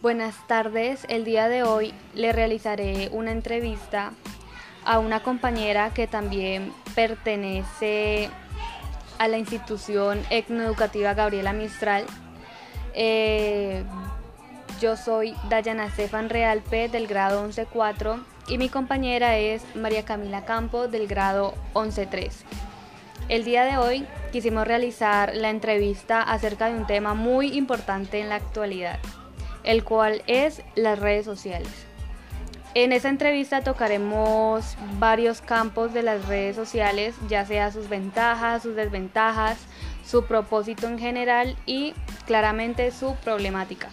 Buenas tardes, el día de hoy le realizaré una entrevista a una compañera que también pertenece a la institución etnoeducativa Gabriela Mistral. Eh, yo soy Dayana Stefan Realpe del grado 11.4 y mi compañera es María Camila Campo del grado 11.3. El día de hoy quisimos realizar la entrevista acerca de un tema muy importante en la actualidad, el cual es las redes sociales. En esta entrevista tocaremos varios campos de las redes sociales, ya sea sus ventajas, sus desventajas, su propósito en general y claramente su problemática.